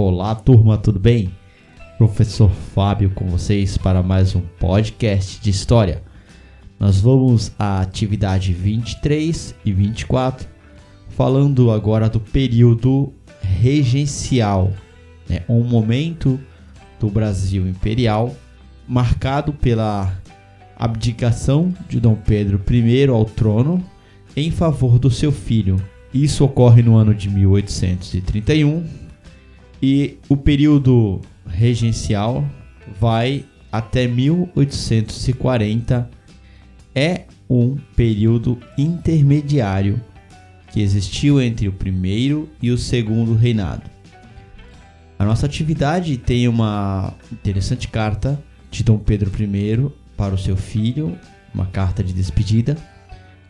Olá, turma, tudo bem? Professor Fábio com vocês para mais um podcast de história. Nós vamos à atividade 23 e 24, falando agora do período regencial, né? um momento do Brasil imperial marcado pela abdicação de Dom Pedro I ao trono em favor do seu filho. Isso ocorre no ano de 1831 e o período regencial vai até 1840. É um período intermediário que existiu entre o primeiro e o segundo reinado. A nossa atividade tem uma interessante carta de Dom Pedro I para o seu filho, uma carta de despedida,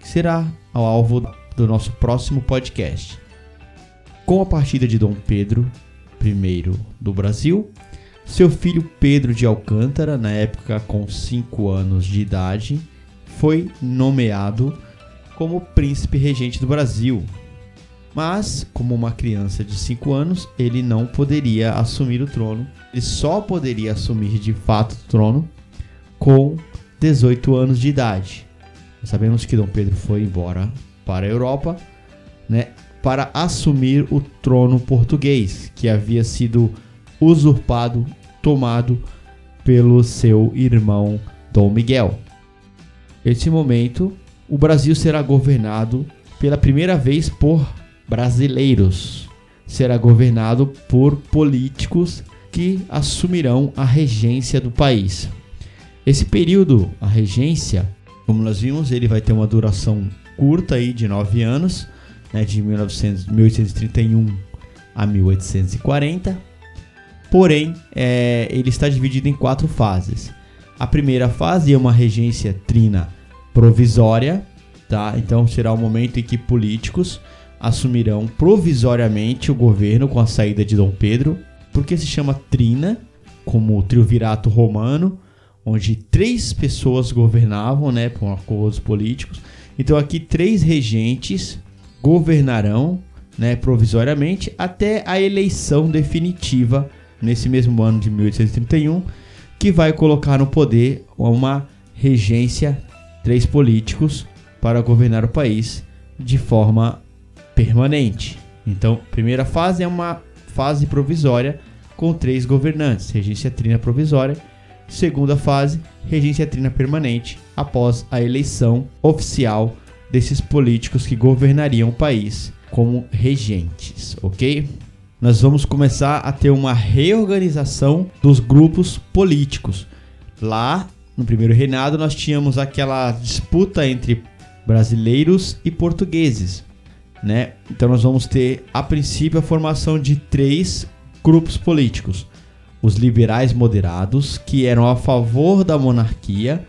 que será ao alvo do nosso próximo podcast. Com a partida de Dom Pedro, I do Brasil. Seu filho Pedro de Alcântara, na época com 5 anos de idade, foi nomeado como príncipe regente do Brasil. Mas, como uma criança de 5 anos, ele não poderia assumir o trono. Ele só poderia assumir de fato o trono com 18 anos de idade. Sabemos que Dom Pedro foi embora para a Europa, né? Para assumir o trono português, que havia sido usurpado, tomado pelo seu irmão Dom Miguel. Nesse momento, o Brasil será governado pela primeira vez por brasileiros. Será governado por políticos que assumirão a regência do país. Esse período, a regência, como nós vimos, ele vai ter uma duração curta aí de nove anos, né, de 1900, 1831 a 1840. Porém, é, ele está dividido em quatro fases. A primeira fase é uma regência trina provisória, tá? Então será o momento em que políticos assumirão provisoriamente o governo com a saída de Dom Pedro, porque se chama trina, como o triunvirato romano, onde três pessoas governavam, né, com acordos políticos. Então aqui três regentes governarão né, provisoriamente até a eleição definitiva nesse mesmo ano de 1831, que vai colocar no poder uma regência, três políticos, para governar o país de forma permanente. Então, primeira fase é uma fase provisória com três governantes, regência trina provisória. Segunda fase, regência trina permanente, após a eleição oficial desses políticos que governariam o país como regentes, ok? Nós vamos começar a ter uma reorganização dos grupos políticos. Lá no primeiro reinado nós tínhamos aquela disputa entre brasileiros e portugueses, né? Então nós vamos ter a princípio a formação de três grupos políticos: os liberais moderados, que eram a favor da monarquia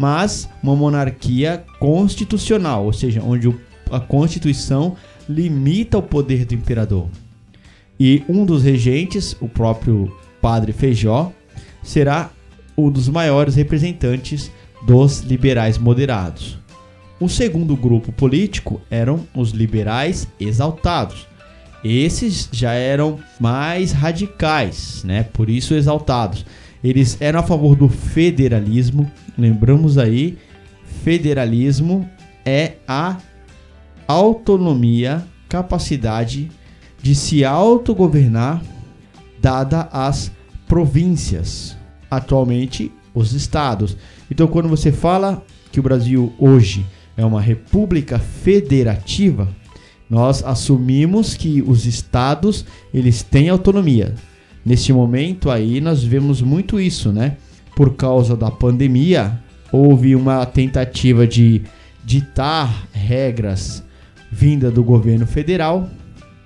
mas uma monarquia constitucional, ou seja, onde a Constituição limita o poder do imperador. E um dos regentes, o próprio Padre Feijó, será um dos maiores representantes dos liberais moderados. O segundo grupo político eram os liberais exaltados. Esses já eram mais radicais, né? Por isso exaltados. Eles eram a favor do federalismo. Lembramos aí, federalismo é a autonomia, capacidade de se autogovernar dada as províncias, atualmente os estados. Então, quando você fala que o Brasil hoje é uma república federativa, nós assumimos que os estados eles têm autonomia. Neste momento aí nós vemos muito isso, né? Por causa da pandemia, houve uma tentativa de ditar regras vinda do governo federal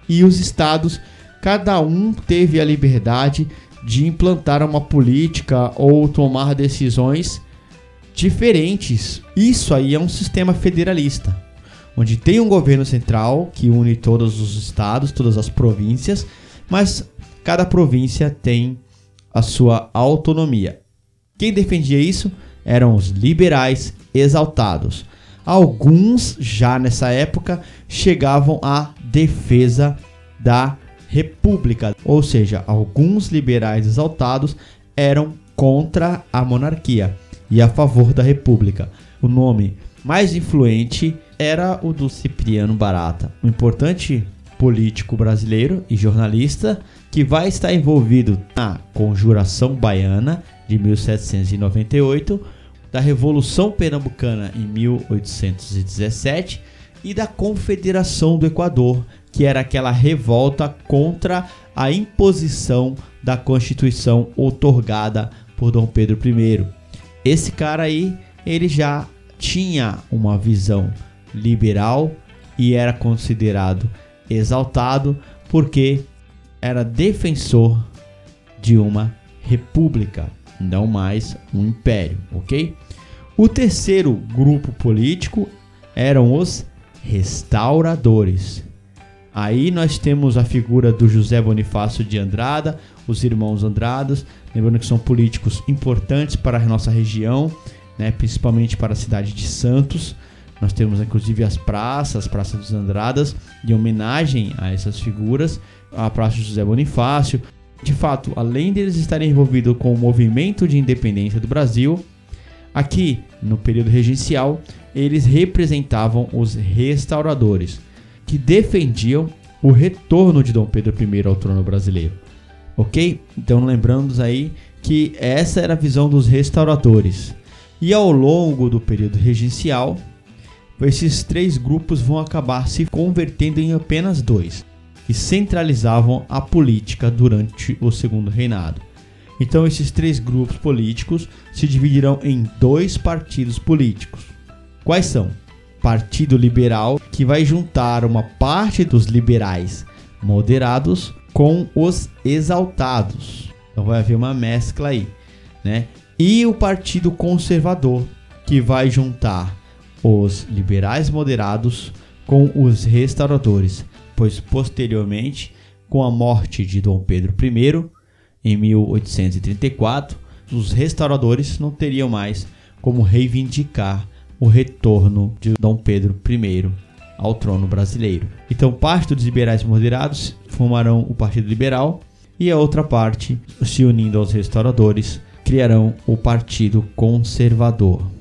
e os estados, cada um teve a liberdade de implantar uma política ou tomar decisões diferentes. Isso aí é um sistema federalista, onde tem um governo central que une todos os estados, todas as províncias, mas cada província tem a sua autonomia. Quem defendia isso eram os liberais exaltados. Alguns já nessa época chegavam à defesa da república, ou seja, alguns liberais exaltados eram contra a monarquia e a favor da república. O nome mais influente era o do Cipriano Barata, um importante político brasileiro e jornalista que vai estar envolvido na Conjuração Baiana de 1798, da Revolução Pernambucana em 1817 e da Confederação do Equador, que era aquela revolta contra a imposição da Constituição otorgada por Dom Pedro I. Esse cara aí, ele já tinha uma visão liberal e era considerado exaltado porque era defensor de uma república, não mais um império, ok? O terceiro grupo político eram os restauradores. Aí nós temos a figura do José Bonifácio de Andrada, os irmãos Andradas, lembrando que são políticos importantes para a nossa região, né, principalmente para a cidade de Santos. Nós temos inclusive as praças, Praça dos Andradas, em homenagem a essas figuras, a Praça José Bonifácio. De fato, além deles estarem envolvidos com o movimento de independência do Brasil, aqui no período regencial, eles representavam os restauradores, que defendiam o retorno de Dom Pedro I ao trono brasileiro. Ok? Então lembrando aí que essa era a visão dos restauradores. E ao longo do período regencial, esses três grupos vão acabar se convertendo em apenas dois, que centralizavam a política durante o segundo reinado. Então, esses três grupos políticos se dividirão em dois partidos políticos. Quais são? Partido Liberal, que vai juntar uma parte dos liberais moderados com os exaltados. Então vai haver uma mescla aí, né? E o Partido Conservador, que vai juntar os liberais moderados com os restauradores, pois posteriormente, com a morte de Dom Pedro I, em 1834, os restauradores não teriam mais como reivindicar o retorno de Dom Pedro I ao trono brasileiro. Então, parte dos liberais moderados formarão o Partido Liberal e a outra parte, se unindo aos restauradores, criarão o Partido Conservador.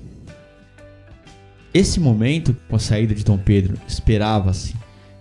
Esse momento, com a saída de Dom Pedro, esperava-se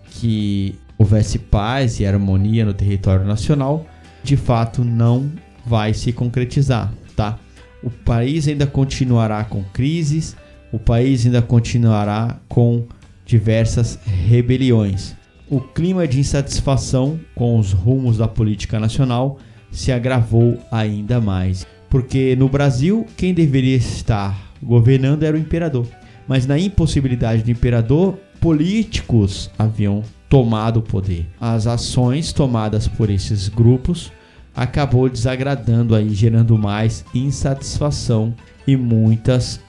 que houvesse paz e harmonia no território nacional. De fato, não vai se concretizar, tá? O país ainda continuará com crises, o país ainda continuará com diversas rebeliões. O clima de insatisfação com os rumos da política nacional se agravou ainda mais, porque no Brasil quem deveria estar governando era o imperador mas na impossibilidade do imperador, políticos haviam tomado o poder. As ações tomadas por esses grupos acabou desagradando aí, gerando mais insatisfação e muitas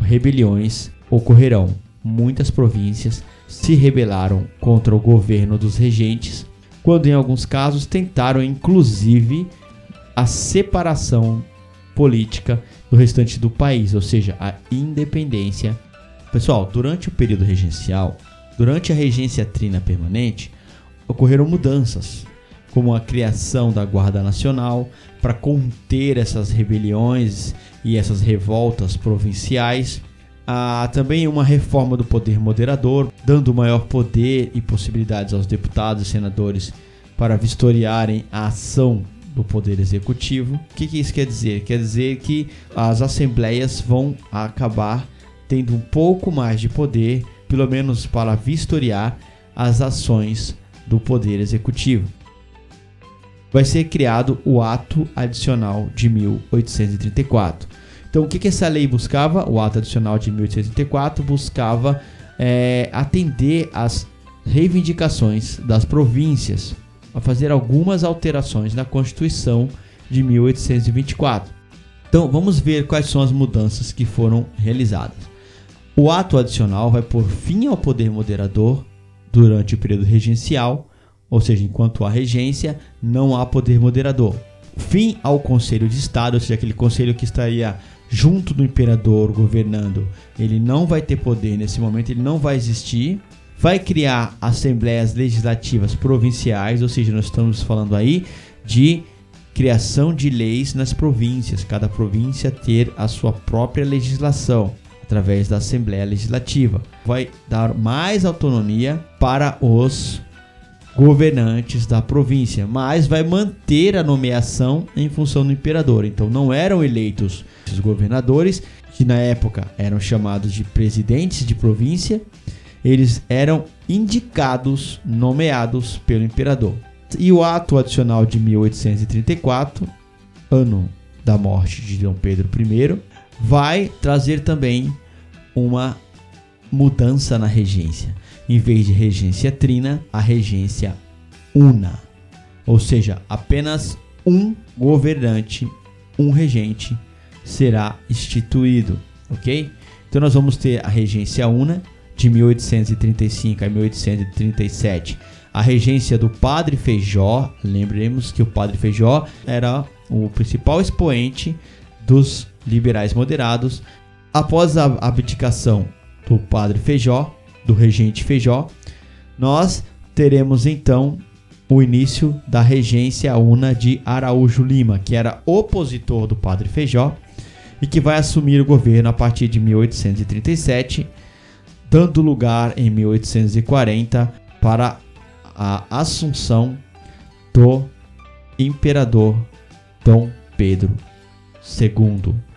rebeliões ocorrerão. Muitas províncias se rebelaram contra o governo dos regentes, quando em alguns casos tentaram inclusive a separação política do restante do país, ou seja, a independência. Pessoal, durante o período regencial, durante a regência trina permanente, ocorreram mudanças, como a criação da Guarda Nacional para conter essas rebeliões e essas revoltas provinciais. Há também uma reforma do poder moderador, dando maior poder e possibilidades aos deputados e senadores para vistoriarem a ação do Poder Executivo. O que, isso quer dizer? Quer dizer que as assembleias vão acabar tendo um pouco mais de poder, pelo menos para vistoriar as ações do Poder Executivo. Vai ser criado o Ato Adicional de 1834. Então, o que, que essa lei buscava? O Ato Adicional de 1834 buscava é, atender às reivindicações das províncias a fazer algumas alterações na Constituição de 1824. Então, vamos ver quais são as mudanças que foram realizadas. O ato adicional vai pôr fim ao poder moderador durante o período regencial, ou seja, enquanto há regência, não há poder moderador. Fim ao Conselho de Estado, ou seja, aquele conselho que estaria junto do imperador governando, ele não vai ter poder nesse momento, ele não vai existir. Vai criar assembleias legislativas provinciais, ou seja, nós estamos falando aí de criação de leis nas províncias, cada província ter a sua própria legislação através da Assembleia Legislativa. Vai dar mais autonomia para os governantes da província, mas vai manter a nomeação em função do imperador. Então não eram eleitos os governadores, que na época eram chamados de presidentes de província, eles eram indicados, nomeados pelo imperador. E o ato adicional de 1834, ano da morte de Dom Pedro I, vai trazer também uma mudança na regência em vez de regência trina, a regência una. Ou seja, apenas um governante, um regente será instituído, ok? Então nós vamos ter a regência una de 1835 a 1837, a regência do Padre Feijó. Lembremos que o Padre Feijó era o principal expoente dos liberais moderados. Após a abdicação do Padre Feijó, do regente Feijó, nós teremos então o início da regência una de Araújo Lima, que era opositor do padre Feijó e que vai assumir o governo a partir de 1837, dando lugar em 1840 para a assunção do imperador Dom Pedro II.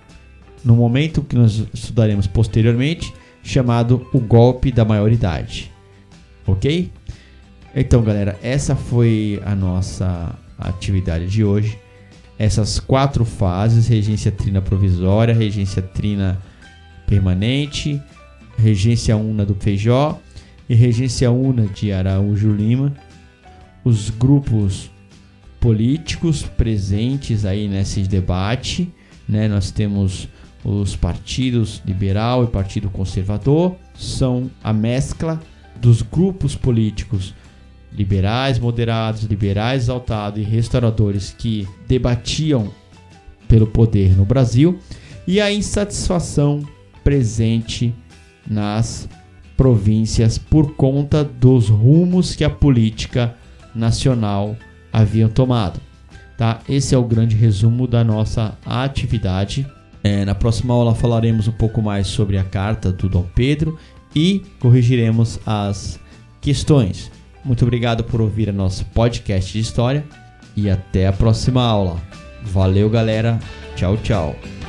No momento que nós estudaremos posteriormente, chamado O Golpe da Maioridade. Ok? Então, galera, essa foi a nossa atividade de hoje. Essas quatro fases: regência trina provisória, regência trina permanente, regência una do Feijó e regência una de Araújo Lima. Os grupos políticos presentes aí nesse debate, né? Nós temos os partidos liberal e partido conservador são a mescla dos grupos políticos liberais moderados, liberais exaltados e restauradores que debatiam pelo poder no Brasil e a insatisfação presente nas províncias por conta dos rumos que a política nacional haviam tomado. Tá? Esse é o grande resumo da nossa atividade é, na próxima aula falaremos um pouco mais sobre a carta do Dom Pedro e corrigiremos as questões. Muito obrigado por ouvir nosso podcast de história e até a próxima aula. Valeu, galera. Tchau, tchau.